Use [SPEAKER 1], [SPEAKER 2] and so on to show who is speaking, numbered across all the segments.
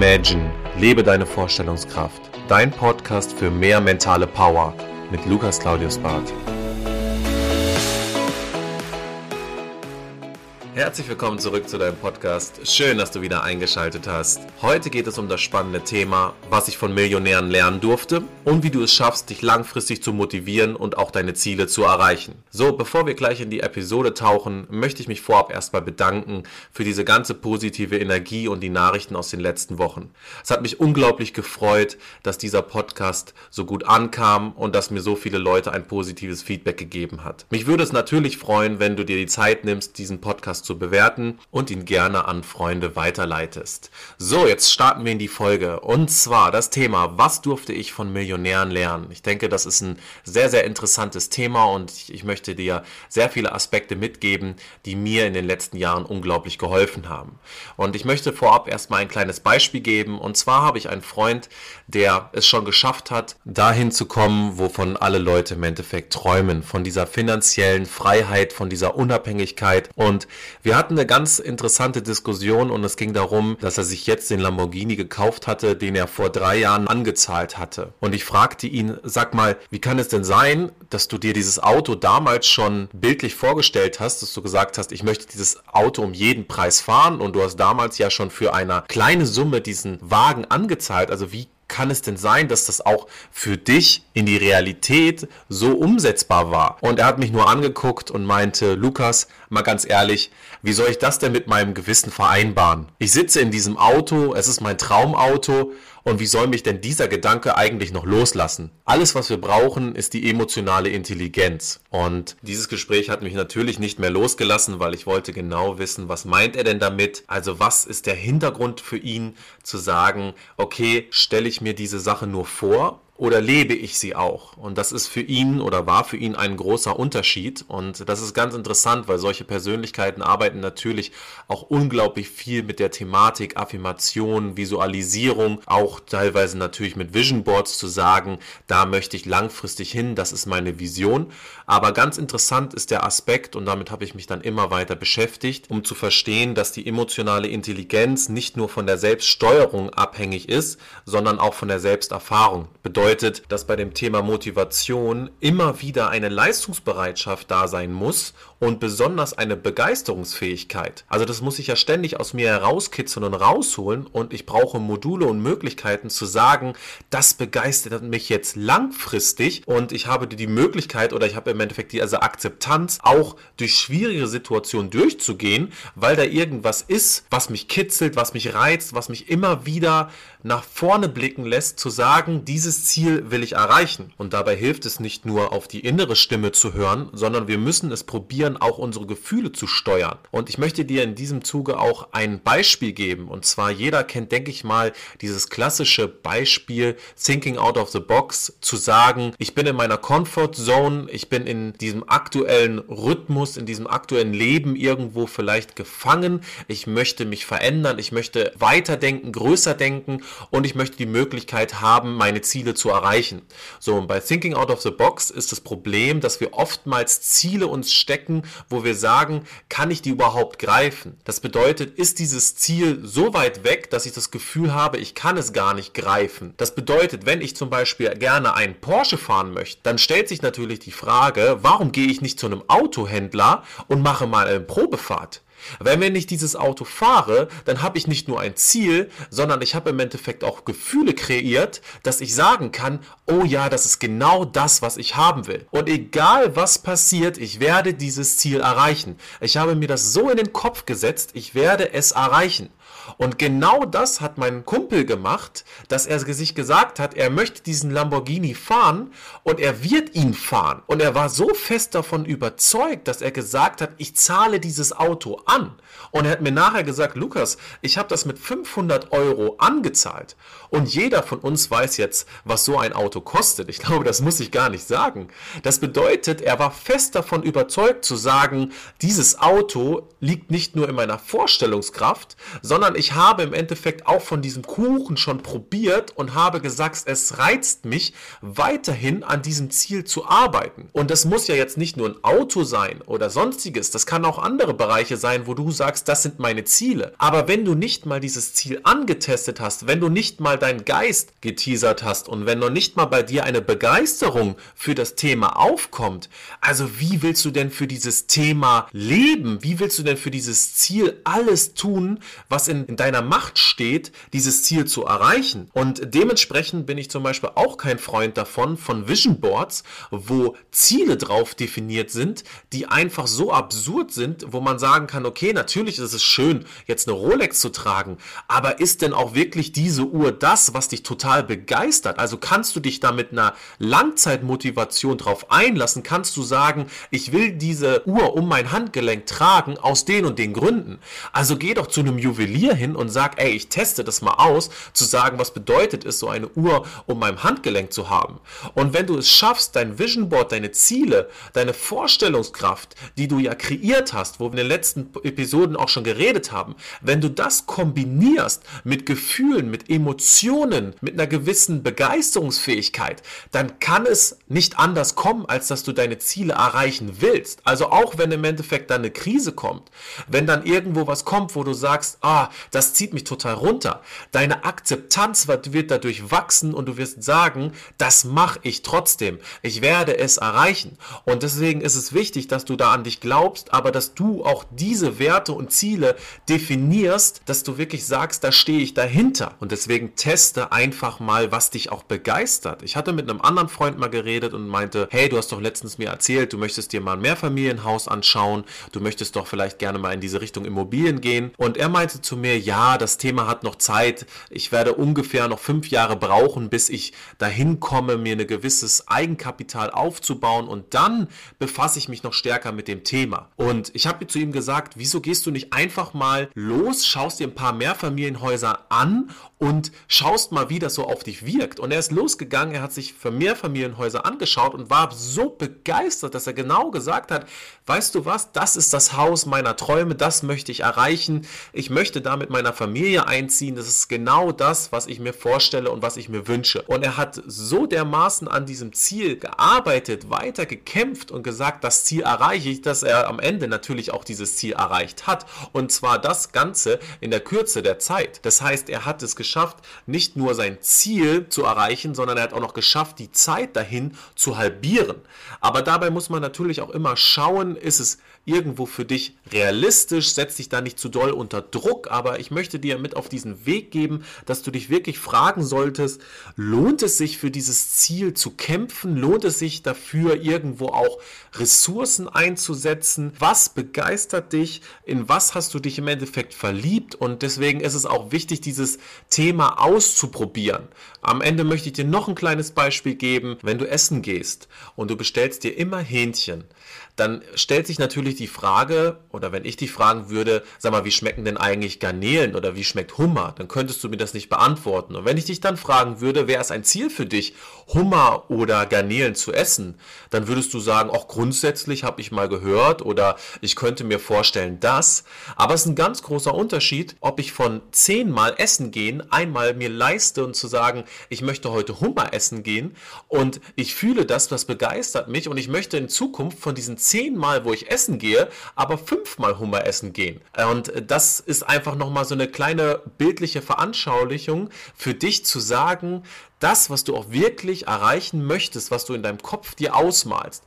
[SPEAKER 1] Imagine, lebe deine Vorstellungskraft. Dein Podcast für mehr mentale Power mit Lukas Claudius Barth. Herzlich willkommen zurück zu deinem Podcast. Schön, dass du wieder eingeschaltet hast. Heute geht es um das spannende Thema, was ich von Millionären lernen durfte und wie du es schaffst, dich langfristig zu motivieren und auch deine Ziele zu erreichen. So, bevor wir gleich in die Episode tauchen, möchte ich mich vorab erstmal bedanken für diese ganze positive Energie und die Nachrichten aus den letzten Wochen. Es hat mich unglaublich gefreut, dass dieser Podcast so gut ankam und dass mir so viele Leute ein positives Feedback gegeben hat. Mich würde es natürlich freuen, wenn du dir die Zeit nimmst, diesen Podcast zu bewerten und ihn gerne an Freunde weiterleitest. So, jetzt starten wir in die Folge. Und zwar das Thema, was durfte ich von Millionären lernen? Ich denke, das ist ein sehr, sehr interessantes Thema und ich möchte dir sehr viele Aspekte mitgeben, die mir in den letzten Jahren unglaublich geholfen haben. Und ich möchte vorab erstmal ein kleines Beispiel geben. Und zwar habe ich einen Freund, der es schon geschafft hat, dahin zu kommen, wovon alle Leute im Endeffekt träumen. Von dieser finanziellen Freiheit, von dieser Unabhängigkeit. Und wir hatten eine ganz interessante Diskussion und es ging darum, dass er sich jetzt den Lamborghini gekauft hatte, den er vor drei Jahren angezahlt hatte. Und ich fragte ihn, sag mal, wie kann es denn sein, dass du dir dieses Auto damals schon bildlich vorgestellt hast, dass du gesagt hast, ich möchte dieses Auto um jeden Preis fahren und du hast damals ja schon für eine kleine Summe diesen Wagen angezahlt. Also wie kann es denn sein, dass das auch für dich in die Realität so umsetzbar war? Und er hat mich nur angeguckt und meinte, Lukas, mal ganz ehrlich, wie soll ich das denn mit meinem Gewissen vereinbaren? Ich sitze in diesem Auto, es ist mein Traumauto und wie soll mich denn dieser Gedanke eigentlich noch loslassen? Alles, was wir brauchen, ist die emotionale Intelligenz. Und dieses Gespräch hat mich natürlich nicht mehr losgelassen, weil ich wollte genau wissen, was meint er denn damit? Also was ist der Hintergrund für ihn zu sagen, okay, stelle ich mir diese Sache nur vor oder lebe ich sie auch? Und das ist für ihn oder war für ihn ein großer Unterschied. Und das ist ganz interessant, weil solche Persönlichkeiten arbeiten natürlich auch unglaublich viel mit der Thematik Affirmation, Visualisierung, auch teilweise natürlich mit Vision Boards zu sagen, da möchte ich langfristig hin, das ist meine Vision. Aber ganz interessant ist der Aspekt, und damit habe ich mich dann immer weiter beschäftigt, um zu verstehen, dass die emotionale Intelligenz nicht nur von der Selbststeuerung abhängig ist, sondern auch von der Selbsterfahrung. Bedeutet bedeutet, dass bei dem Thema Motivation immer wieder eine Leistungsbereitschaft da sein muss und besonders eine Begeisterungsfähigkeit. Also das muss ich ja ständig aus mir herauskitzeln und rausholen und ich brauche Module und Möglichkeiten zu sagen, das begeistert mich jetzt langfristig und ich habe die Möglichkeit oder ich habe im Endeffekt die also Akzeptanz auch durch schwierige Situationen durchzugehen, weil da irgendwas ist, was mich kitzelt, was mich reizt, was mich immer wieder nach vorne blicken lässt, zu sagen, dieses Ziel will ich erreichen. Und dabei hilft es nicht nur auf die innere Stimme zu hören, sondern wir müssen es probieren, auch unsere Gefühle zu steuern. Und ich möchte dir in diesem Zuge auch ein Beispiel geben. Und zwar jeder kennt, denke ich mal, dieses klassische Beispiel Thinking out of the box, zu sagen, ich bin in meiner Comfort Zone, ich bin in diesem aktuellen Rhythmus, in diesem aktuellen Leben irgendwo vielleicht gefangen, ich möchte mich verändern, ich möchte weiterdenken, größer denken und ich möchte die Möglichkeit haben, meine Ziele zu erreichen. So, und bei Thinking Out of the Box ist das Problem, dass wir oftmals Ziele uns stecken, wo wir sagen, kann ich die überhaupt greifen? Das bedeutet, ist dieses Ziel so weit weg, dass ich das Gefühl habe, ich kann es gar nicht greifen? Das bedeutet, wenn ich zum Beispiel gerne einen Porsche fahren möchte, dann stellt sich natürlich die Frage, warum gehe ich nicht zu einem Autohändler und mache mal eine Probefahrt? Weil wenn ich dieses Auto fahre, dann habe ich nicht nur ein Ziel, sondern ich habe im Endeffekt auch Gefühle kreiert, dass ich sagen kann, oh ja, das ist genau das, was ich haben will. Und egal was passiert, ich werde dieses Ziel erreichen. Ich habe mir das so in den Kopf gesetzt, ich werde es erreichen. Und genau das hat mein Kumpel gemacht, dass er sich gesagt hat, er möchte diesen Lamborghini fahren und er wird ihn fahren. Und er war so fest davon überzeugt, dass er gesagt hat, ich zahle dieses Auto an. Und er hat mir nachher gesagt, Lukas, ich habe das mit 500 Euro angezahlt. Und jeder von uns weiß jetzt, was so ein Auto kostet. Ich glaube, das muss ich gar nicht sagen. Das bedeutet, er war fest davon überzeugt zu sagen, dieses Auto liegt nicht nur in meiner Vorstellungskraft, sondern ich ich habe im Endeffekt auch von diesem Kuchen schon probiert und habe gesagt, es reizt mich, weiterhin an diesem Ziel zu arbeiten. Und das muss ja jetzt nicht nur ein Auto sein oder sonstiges, das kann auch andere Bereiche sein, wo du sagst, das sind meine Ziele. Aber wenn du nicht mal dieses Ziel angetestet hast, wenn du nicht mal deinen Geist geteasert hast und wenn noch nicht mal bei dir eine Begeisterung für das Thema aufkommt, also wie willst du denn für dieses Thema leben? Wie willst du denn für dieses Ziel alles tun, was in, in deiner Macht steht, dieses Ziel zu erreichen? Und dementsprechend bin ich zum Beispiel auch kein Freund davon, von Vision Boards, wo Ziele drauf definiert sind, die einfach so absurd sind, wo man sagen kann, okay, natürlich ist es schön, jetzt eine Rolex zu tragen, aber ist denn auch wirklich diese Uhr das, was dich total begeistert? Also kannst du dich da mit einer Langzeitmotivation drauf einlassen? Kannst du sagen, ich will diese Uhr um mein Handgelenk tragen aus den und den Gründen? Also geh doch zu einem Juwelier hin und sag, ey, ich teste das mal aus, zu sagen, was bedeutet es, so eine Uhr um meinem Handgelenk zu haben. Und wenn du es schaffst, dein Vision Board, deine Ziele, deine Vorstellungskraft, die du ja kreiert hast, wo wir in den letzten Episoden auch schon geredet haben, wenn du das kombinierst mit Gefühlen, mit Emotionen, mit einer gewissen Begeisterungsfähigkeit, dann kann es nicht anders kommen, als dass du deine Ziele erreichen willst. Also auch wenn im Endeffekt dann eine Krise kommt, wenn dann irgendwo was kommt, wo du sagst, ah, das zieht mich total runter, deine Akzeptanz wird, dadurch wachsen und du wirst sagen, das mache ich trotzdem. Ich werde es erreichen. Und deswegen ist es wichtig, dass du da an dich glaubst, aber dass du auch diese Werte und Ziele definierst, dass du wirklich sagst, da stehe ich dahinter. Und deswegen teste einfach mal, was dich auch begeistert. Ich hatte mit einem anderen Freund mal geredet und meinte, hey, du hast doch letztens mir erzählt, du möchtest dir mal ein Mehrfamilienhaus anschauen, du möchtest doch vielleicht gerne mal in diese Richtung Immobilien gehen. Und er meinte zu mir, ja, das Thema hat noch Zeit. Ich werde ungefähr noch fünf Jahre brauchen, bis ich dahin komme, mir ein gewisses Eigenkapital aufzubauen und dann befasse ich mich noch stärker mit dem Thema. Und ich habe zu ihm gesagt, wieso gehst du nicht einfach mal los, schaust dir ein paar Mehrfamilienhäuser an und schaust mal, wie das so auf dich wirkt. Und er ist losgegangen, er hat sich für Mehrfamilienhäuser angeschaut und war so begeistert, dass er genau gesagt hat, weißt du was, das ist das Haus meiner Träume, das möchte ich erreichen. Ich möchte da mit meiner Familie einziehen. Das ist genau das, was ich mir vorstelle und was ich mir wünsche. Und er hat so dermaßen an diesem Ziel gearbeitet, weiter gekämpft und gesagt, das Ziel erreiche ich, dass er am Ende natürlich auch dieses Ziel erreicht hat. Und zwar das Ganze in der Kürze der Zeit. Das heißt, er hat es geschafft, nicht nur sein Ziel zu erreichen, sondern er hat auch noch geschafft, die Zeit dahin zu halbieren. Aber dabei muss man natürlich auch immer schauen, ist es irgendwo für dich realistisch, setz dich da nicht zu doll unter Druck, aber ich möchte dir mit auf diesen Weg geben, dass du dich wirklich fragen solltest, lohnt es sich für dieses Ziel zu kämpfen, lohnt es sich dafür irgendwo auch Ressourcen einzusetzen, was begeistert dich, in was hast du dich im Endeffekt verliebt? Und deswegen ist es auch wichtig, dieses Thema auszuprobieren. Am Ende möchte ich dir noch ein kleines Beispiel geben, wenn du essen gehst und du bestellst dir immer Hähnchen, dann stellt sich natürlich die Frage, oder wenn ich dich fragen würde, sag mal, wie schmecken denn eigentlich Garnelen oder wie schmeckt Hummer, dann könntest du mir das nicht beantworten. Und wenn ich dich dann fragen würde, wäre es ein Ziel für dich, Hummer oder Garnelen zu essen, dann würdest du sagen, auch grundsätzlich habe ich mal gehört oder ich könnte mir vorstellen, das. Aber es ist ein ganz großer Unterschied, ob ich von zehnmal essen gehen einmal mir leiste und zu sagen, ich möchte heute Hummer essen gehen und ich fühle das, das begeistert mich und ich möchte in Zukunft von diesen zehnmal, wo ich essen gehe, aber fünfmal Hummer essen gehen. Und das ist einfach nochmal so eine kleine bildliche Veranschaulichung für dich zu sagen, das, was du auch wirklich erreichen möchtest, was du in deinem Kopf dir ausmalst,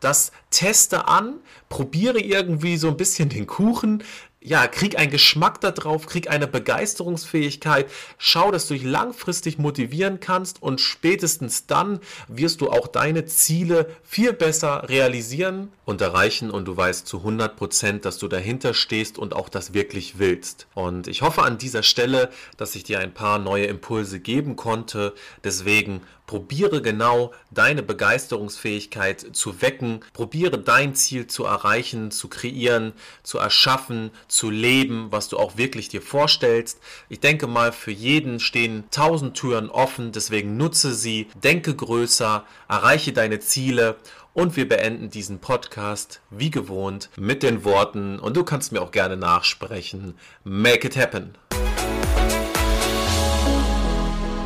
[SPEAKER 1] das teste an, probiere irgendwie so ein bisschen den Kuchen, ja, krieg einen Geschmack darauf, krieg eine Begeisterungsfähigkeit, schau, dass du dich langfristig motivieren kannst und spätestens dann wirst du auch deine Ziele viel besser realisieren und erreichen und du weißt zu 100 Prozent, dass du dahinter stehst und auch das wirklich willst. Und ich hoffe an dieser Stelle, dass ich dir ein paar neue Impulse geben konnte. Deswegen Probiere genau deine Begeisterungsfähigkeit zu wecken. Probiere dein Ziel zu erreichen, zu kreieren, zu erschaffen, zu leben, was du auch wirklich dir vorstellst. Ich denke mal, für jeden stehen tausend Türen offen. Deswegen nutze sie, denke größer, erreiche deine Ziele und wir beenden diesen Podcast wie gewohnt mit den Worten, und du kannst mir auch gerne nachsprechen, Make it happen.